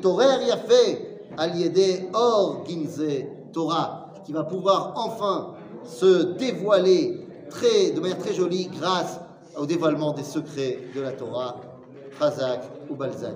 Torer Yafé, Aliédé Or Ginze Torah, qui va pouvoir enfin se dévoiler très, de manière très jolie grâce au dévoilement des secrets de la Torah, Chazak ou Balzac.